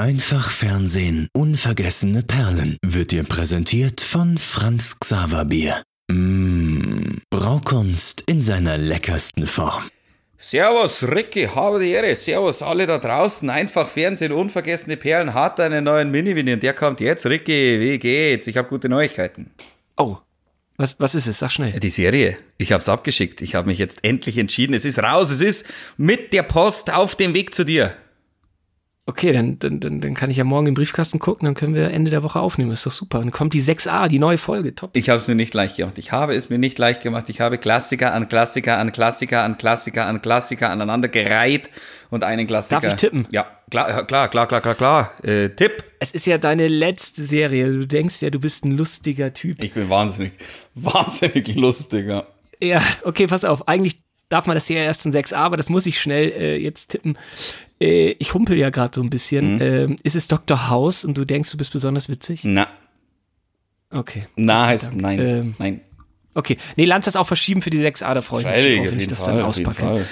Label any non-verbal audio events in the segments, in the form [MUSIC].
Einfach Fernsehen, unvergessene Perlen wird dir präsentiert von Franz Xaver Bier. Mmh, Braukunst in seiner leckersten Form. Servus, Ricky, habe die Ehre. Servus, alle da draußen. Einfach Fernsehen, unvergessene Perlen hat einen neuen Mini-Winnie und der kommt jetzt. Ricky, wie geht's? Ich habe gute Neuigkeiten. Oh, was, was ist es? Sag schnell. Die Serie. Ich habe es abgeschickt. Ich habe mich jetzt endlich entschieden. Es ist raus. Es ist mit der Post auf dem Weg zu dir. Okay, dann, dann, dann, dann kann ich ja morgen im Briefkasten gucken, dann können wir Ende der Woche aufnehmen. Ist doch super. Dann kommt die 6a, die neue Folge. Top. Ich habe es mir nicht leicht gemacht. Ich habe es mir nicht leicht gemacht. Ich habe Klassiker an Klassiker an Klassiker an Klassiker an Klassiker aneinander gereiht und einen Klassiker. Darf ich tippen? Ja, klar, klar, klar, klar, klar, klar. Äh, Tipp. Es ist ja deine letzte Serie. Du denkst ja, du bist ein lustiger Typ. Ich bin wahnsinnig, [LAUGHS] wahnsinnig lustiger. Ja, okay, pass auf. Eigentlich darf man das hier erst in 6a, aber das muss ich schnell äh, jetzt tippen. Äh, ich humpel ja gerade so ein bisschen. Mhm. Ähm, ist es Dr. House und du denkst, du bist besonders witzig? Na. Okay. Na heißt nein. Ähm, nein. Okay. Nee, lass das auch verschieben für die 6a, da freue ich mich drauf, wenn ich das Fall, dann auspacke.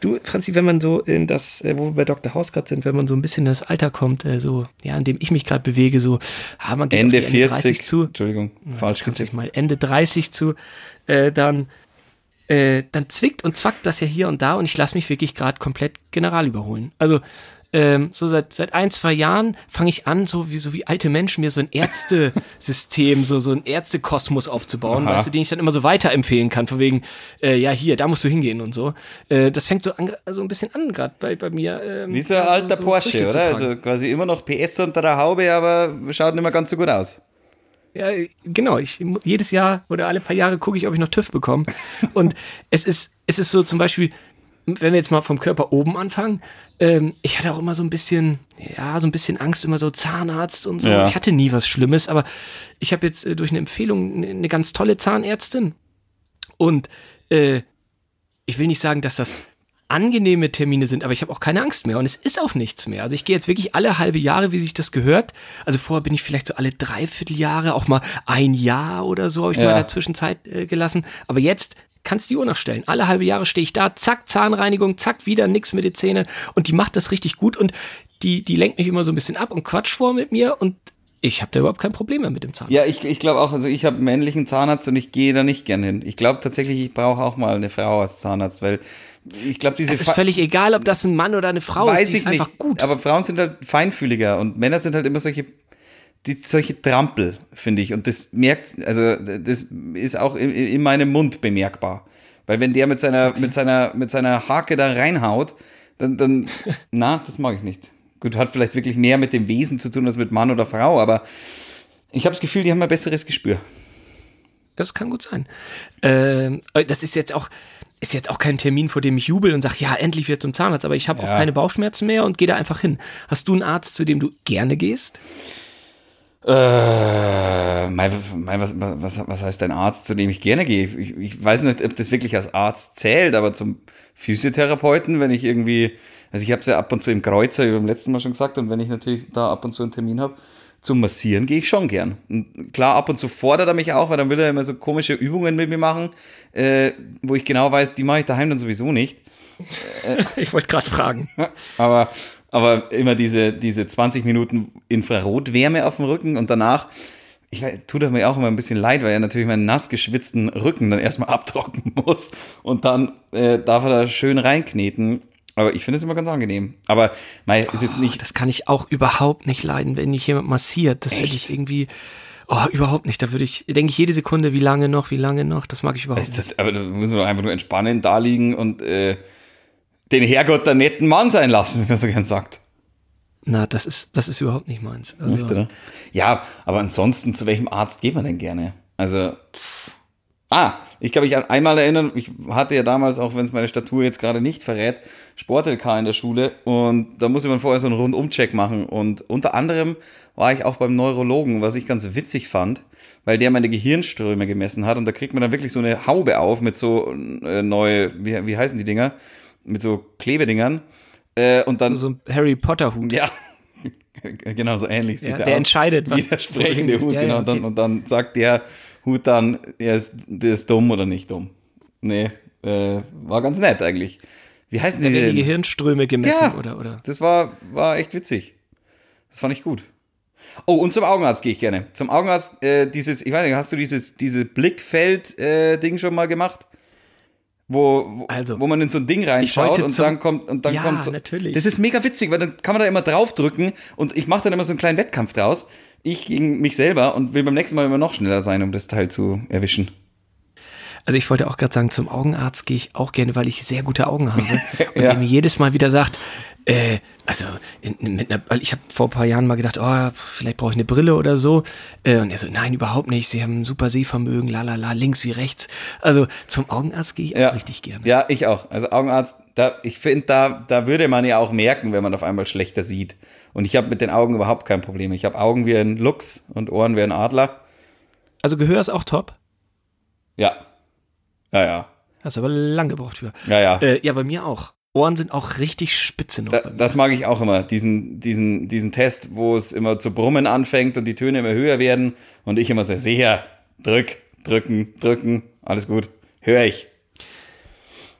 Du, Franzi, wenn man so in das, äh, wo wir bei Dr. House gerade sind, wenn man so ein bisschen in das Alter kommt, äh, so, ja, in dem ich mich gerade bewege, so, ah, man geht Ende, Ende 40 30 zu. Entschuldigung, falsch gesagt. mal Ende 30 zu, äh, dann äh, dann zwickt und zwackt das ja hier und da und ich lasse mich wirklich gerade komplett general überholen. Also ähm, so seit, seit ein, zwei Jahren fange ich an, so wie, so wie alte Menschen, mir so ein Ärztesystem, so, so ein Ärztekosmos aufzubauen, weißt du, den ich dann immer so weiterempfehlen kann, von wegen, äh, ja, hier, da musst du hingehen und so. Äh, das fängt so, an, so ein bisschen an, gerade bei, bei mir. Ähm, wie so ein alter so, so Porsche, oder? Also quasi immer noch PS unter der Haube, aber schaut nicht mehr ganz so gut aus. Ja, genau. Ich, jedes Jahr oder alle paar Jahre gucke ich, ob ich noch TÜV bekomme. Und es ist, es ist so zum Beispiel, wenn wir jetzt mal vom Körper oben anfangen, ähm, ich hatte auch immer so ein bisschen, ja, so ein bisschen Angst, immer so Zahnarzt und so. Ja. Ich hatte nie was Schlimmes, aber ich habe jetzt äh, durch eine Empfehlung eine ganz tolle Zahnärztin. Und äh, ich will nicht sagen, dass das angenehme Termine sind, aber ich habe auch keine Angst mehr und es ist auch nichts mehr. Also ich gehe jetzt wirklich alle halbe Jahre, wie sich das gehört. Also vorher bin ich vielleicht so alle Dreivierteljahre, auch mal ein Jahr oder so habe ich ja. mal in der Zwischenzeit äh, gelassen. Aber jetzt kannst du die Uhr nachstellen. Alle halbe Jahre stehe ich da, zack, Zahnreinigung, zack, wieder nix mit den Zähnen und die macht das richtig gut und die, die lenkt mich immer so ein bisschen ab und quatscht vor mit mir und ich habe da überhaupt kein Problem mehr mit dem Zahnarzt. Ja, ich, ich glaube auch, also ich habe einen männlichen Zahnarzt und ich gehe da nicht gerne hin. Ich glaube tatsächlich, ich brauche auch mal eine Frau als Zahnarzt, weil ich glaube, diese. Es ist völlig egal, ob das ein Mann oder eine Frau Weiß ist. Die ich nicht. einfach gut. Aber Frauen sind halt feinfühliger und Männer sind halt immer solche, die, solche Trampel, finde ich. Und das merkt, also das ist auch in, in meinem Mund bemerkbar. Weil wenn der mit seiner, okay. mit seiner, mit seiner Hake da reinhaut, dann, dann, [LAUGHS] na, das mag ich nicht. Gut, hat vielleicht wirklich mehr mit dem Wesen zu tun als mit Mann oder Frau, aber ich habe das Gefühl, die haben ein besseres Gespür. Das kann gut sein. Ähm, das ist jetzt auch, ist jetzt auch kein Termin, vor dem ich jubel und sage, ja, endlich wird zum Zahnarzt, aber ich habe ja. auch keine Bauchschmerzen mehr und gehe da einfach hin. Hast du einen Arzt, zu dem du gerne gehst? Äh, mein, mein, was, was, was heißt ein Arzt, zu dem ich gerne gehe? Ich, ich weiß nicht, ob das wirklich als Arzt zählt, aber zum Physiotherapeuten, wenn ich irgendwie, also ich habe es ja ab und zu im Kreuzer, wie beim letzten Mal schon gesagt, und wenn ich natürlich da ab und zu einen Termin habe, zum Massieren gehe ich schon gern. Und klar, ab und zu fordert er mich auch, weil dann will er immer so komische Übungen mit mir machen, äh, wo ich genau weiß, die mache ich daheim dann sowieso nicht. [LAUGHS] Ich wollte gerade fragen. Aber, aber immer diese, diese 20 Minuten Infrarotwärme auf dem Rücken und danach, ich weiß, tut er mir auch immer ein bisschen leid, weil er natürlich meinen nass geschwitzten Rücken dann erstmal [LAUGHS] abtrocknen muss und dann äh, darf er da schön reinkneten aber ich finde es immer ganz angenehm. Aber mei, ist jetzt nicht. Oh, das kann ich auch überhaupt nicht leiden, wenn mich jemand massiert. Das finde ich irgendwie. Oh, überhaupt nicht. Da würde ich, denke ich jede Sekunde, wie lange noch, wie lange noch. Das mag ich überhaupt das, nicht. Aber da müssen wir doch einfach nur entspannen, da liegen und äh, den Herrgott der netten Mann sein lassen, wie man so gern sagt. Na, das ist, das ist überhaupt nicht meins. Also, nicht, oder? Ja, aber ansonsten, zu welchem Arzt geht man denn gerne? Also. Ah, ich kann mich an einmal erinnern, ich hatte ja damals, auch wenn es meine Statur jetzt gerade nicht verrät, Sport-LK in der Schule und da musste man vorher so einen Rundumcheck machen und unter anderem war ich auch beim Neurologen, was ich ganz witzig fand, weil der meine Gehirnströme gemessen hat und da kriegt man dann wirklich so eine Haube auf mit so äh, neue, wie, wie heißen die Dinger? Mit so Klebedingern äh, und dann so, so ein Harry Potter Hut. Ja, [LAUGHS] genau so ähnlich sieht ja, der, der aus. entscheidet, was widersprechende Hut, ja, genau. Ja, okay. und, dann, und dann sagt der Hut dann, er ist, der ist dumm oder nicht dumm. Nee, äh, war ganz nett eigentlich. Wie heißen die denn? die Gehirnströme gemessen, ja, oder, oder? Das war, war echt witzig. Das fand ich gut. Oh, und zum Augenarzt gehe ich gerne. Zum Augenarzt, äh, dieses, ich weiß nicht, hast du dieses, dieses Blickfeld-Ding schon mal gemacht? Wo, wo, Also, wo man in so ein Ding reinschaut und dann kommt und dann Ja, kommt so. natürlich. Das ist mega witzig, weil dann kann man da immer draufdrücken und ich mache dann immer so einen kleinen Wettkampf draus. Ich gegen mich selber und will beim nächsten Mal immer noch schneller sein, um das Teil zu erwischen. Also ich wollte auch gerade sagen, zum Augenarzt gehe ich auch gerne, weil ich sehr gute Augen habe. [LAUGHS] Und Ja. der mir jedes Mal wieder sagt, äh, also einer, ich habe vor ein paar Jahren mal gedacht, oh, vielleicht brauche ich eine Brille oder so. Äh, und er so, nein, überhaupt nicht. Sie haben ein super Sehvermögen, la la la, links wie rechts. Also zum Augenarzt gehe ich Ja. auch richtig gerne. Ja, ich auch. Also Augenarzt, da, ich finde, da, da würde man ja auch merken, wenn man auf einmal schlechter sieht. Und ich habe mit den Augen überhaupt kein Problem. Ich habe Augen wie ein Luchs und Ohren wie ein Adler. Also Gehör ist auch top. Ja. Ja, ja. Hast aber lang gebraucht für. Ja, ja. Äh, ja, bei mir auch. Ohren sind auch richtig spitze noch Da, das mag ich auch immer, diesen, diesen, diesen Test, wo es immer zu brummen anfängt und die Töne immer höher werden und ich immer so, sicher, drück, drücken, drücken, alles gut, höre ich.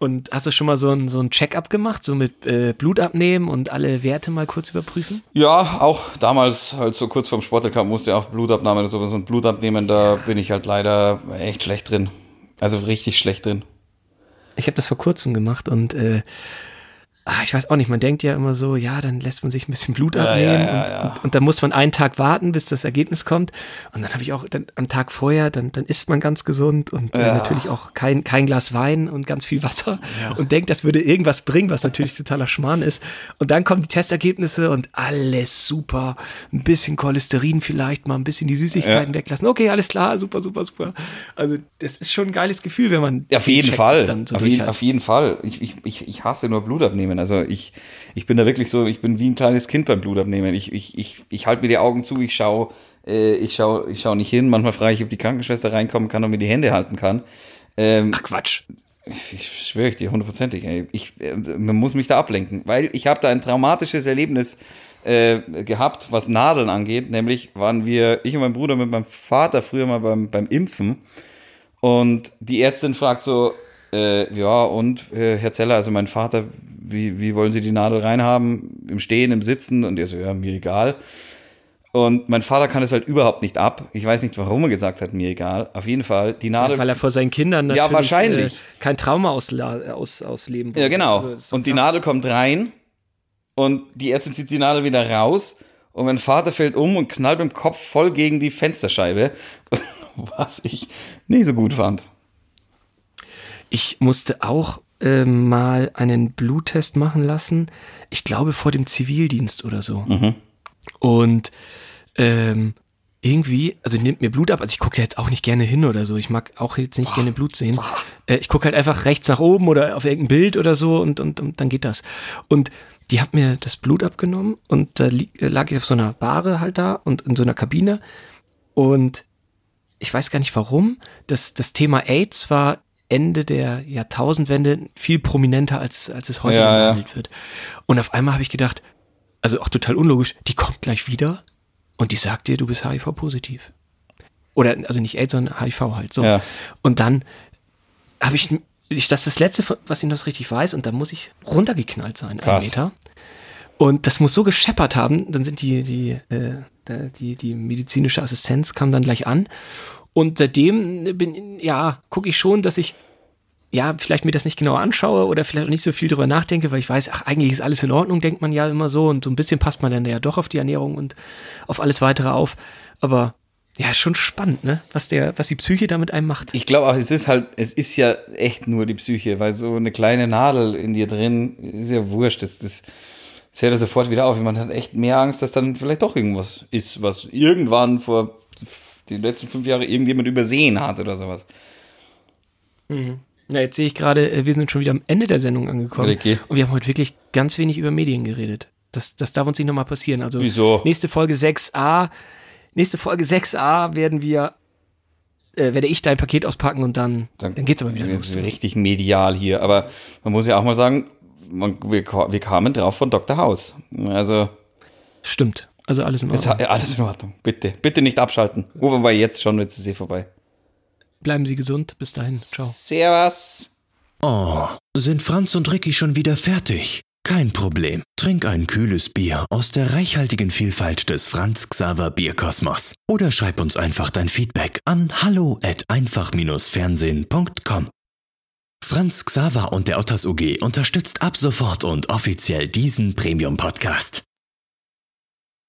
Und hast du schon mal so ein, so ein Check-up gemacht, so mit äh, Blut abnehmen und alle Werte mal kurz überprüfen? Ja, auch damals, halt so kurz vorm Sportcup musste ich auch Blutabnahme oder sowas und Blut abnehmen, da bin ich halt leider echt schlecht drin. Also richtig schlecht drin. Ich habe das vor kurzem gemacht und äh, ah, ich weiß auch nicht, man denkt ja immer so, ja, dann lässt man sich ein bisschen Blut abnehmen ja, ja, und, ja. Und, und dann muss man einen Tag warten, bis das Ergebnis kommt. Und dann habe ich auch dann am Tag vorher, dann, dann isst man ganz gesund und äh, natürlich auch kein, kein Glas Wein und ganz viel Wasser und denkt, das würde irgendwas bringen, was natürlich totaler Schmarrn ist. Und dann kommen die Testergebnisse und alles super. Ein bisschen Cholesterin vielleicht, mal ein bisschen die Süßigkeiten weglassen. Okay, alles klar, super, super, super. Also das ist schon ein geiles Gefühl, wenn man Auf den jeden Fall. so auf, jeden, auf jeden Fall. Ich, ich, ich, hasse nur Blutabnehmen. Also ich, ich bin da wirklich so, ich bin wie ein kleines Kind beim Blutabnehmen. Ich, ich, ich, ich halte mir die Augen zu, ich schaue äh, ich schau, ich schau nicht hin. Manchmal frage ich, ob die Krankenschwester reinkommen kann und mir die Hände halten kann. Ähm, Ach Quatsch. ich schwöre ich dir hundertprozentig. Ich, äh, man muss mich da ablenken, weil ich habe da ein traumatisches Erlebnis äh, gehabt, was Nadeln angeht. Nämlich waren wir, ich und mein Bruder mit meinem Vater früher mal beim, beim Impfen und die Ärztin fragt so, äh, ja und äh, Herr Zeller, also mein Vater, wie, wie wollen Sie die Nadel reinhaben? Im Stehen, im Sitzen? Und er so, ja, mir egal. Und mein Vater kann es halt überhaupt nicht ab. Ich weiß nicht, warum er gesagt hat, mir egal. Auf jeden Fall, die Nadel. Weil er vor seinen Kindern natürlich Ja, wahrscheinlich. Äh, kein Trauma ausla aus, ausleben Ja, wollte. genau. Also, und die. Nadel kommt rein und die Ärztin zieht die Nadel wieder raus und mein Vater fällt um und knallt mit dem Kopf voll gegen die Fensterscheibe, [LAUGHS] was ich nicht so gut fand. Ich musste auch äh, mal einen Bluttest machen lassen. Ich glaube vor dem Zivildienst oder so. Mhm. Und ähm, irgendwie, also nimmt mir Blut ab, also ich gucke jetzt auch nicht gerne hin oder so. Ich mag auch jetzt nicht gerne Blut sehen. Äh, ich gucke halt einfach rechts nach oben oder auf irgendein Bild oder so und, und, und dann geht das. Und die hat mir das Blut abgenommen und da li lag ich auf so einer Bahre halt da und in so einer Kabine. Und ich weiß gar nicht warum, das, das Thema AIDS war Ende der Jahrtausendwende viel prominenter, als, als es heute Ja, ja. wird. Und auf einmal habe ich gedacht, also auch total unlogisch, die kommt gleich wieder und die sagt dir, du bist HIV-positiv. Oder, also nicht AIDS, sondern HIV halt. So. Ja. Und dann habe ich, ich, das ist das Letzte, was ich noch richtig weiß, und da muss ich runtergeknallt sein, Krass. einen Meter. Und das muss so gescheppert haben, dann sind die, die, äh, die, die medizinische Assistenz kam dann gleich an. Und seitdem bin, ja, gucke ich schon, dass ich, ja, vielleicht mir das nicht genau anschaue oder vielleicht auch nicht so viel drüber nachdenke, weil ich weiß, ach, eigentlich ist alles in Ordnung, denkt man ja immer so. Und so ein bisschen passt man dann ja doch auf die Ernährung und auf alles weitere auf. Aber ja, schon spannend, ne? Was der, was die Psyche da mit einem macht. Ich glaube auch, es ist halt, es ist ja echt nur die Psyche, weil so eine kleine Nadel in dir drin ist ja wurscht. Das, das, das hört ja sofort wieder auf. Man hat echt mehr Angst, dass dann vielleicht doch irgendwas ist, was irgendwann vor die letzten fünf Jahre irgendjemand übersehen hat oder sowas. Na, jetzt sehe ich gerade, äh, wir sind schon wieder am Ende der Sendung angekommen. Ricky. Und wir haben heute wirklich ganz wenig über Medien geredet. Das, das darf uns nicht nochmal passieren. Also Wieso? nächste Folge 6a, nächste Folge 6a werden wir, äh, werde ich dein Paket auspacken und dann, dann, geht's aber wieder los. richtig medial hier. Aber man muss ja auch mal sagen, man, wir, wir kamen drauf von Dr. House. Also Stimmt. Also alles in Ordnung. ja alles in Ordnung. Bitte, bitte nicht abschalten. Rufen wir jetzt schon, jetzt ist eh vorbei. Bleiben Sie gesund. Bis dahin. Ciao. Servus. Oh, sind Franz und Ricky schon wieder fertig? Kein Problem. Trink ein kühles Bier aus der reichhaltigen Vielfalt des Franz Xaver Bierkosmos. Oder schreib uns einfach dein Feedback an hallo at einfach-fernsehen.com. Franz Xaver und der Otters UG unterstützt ab sofort und offiziell diesen Premium-Podcast.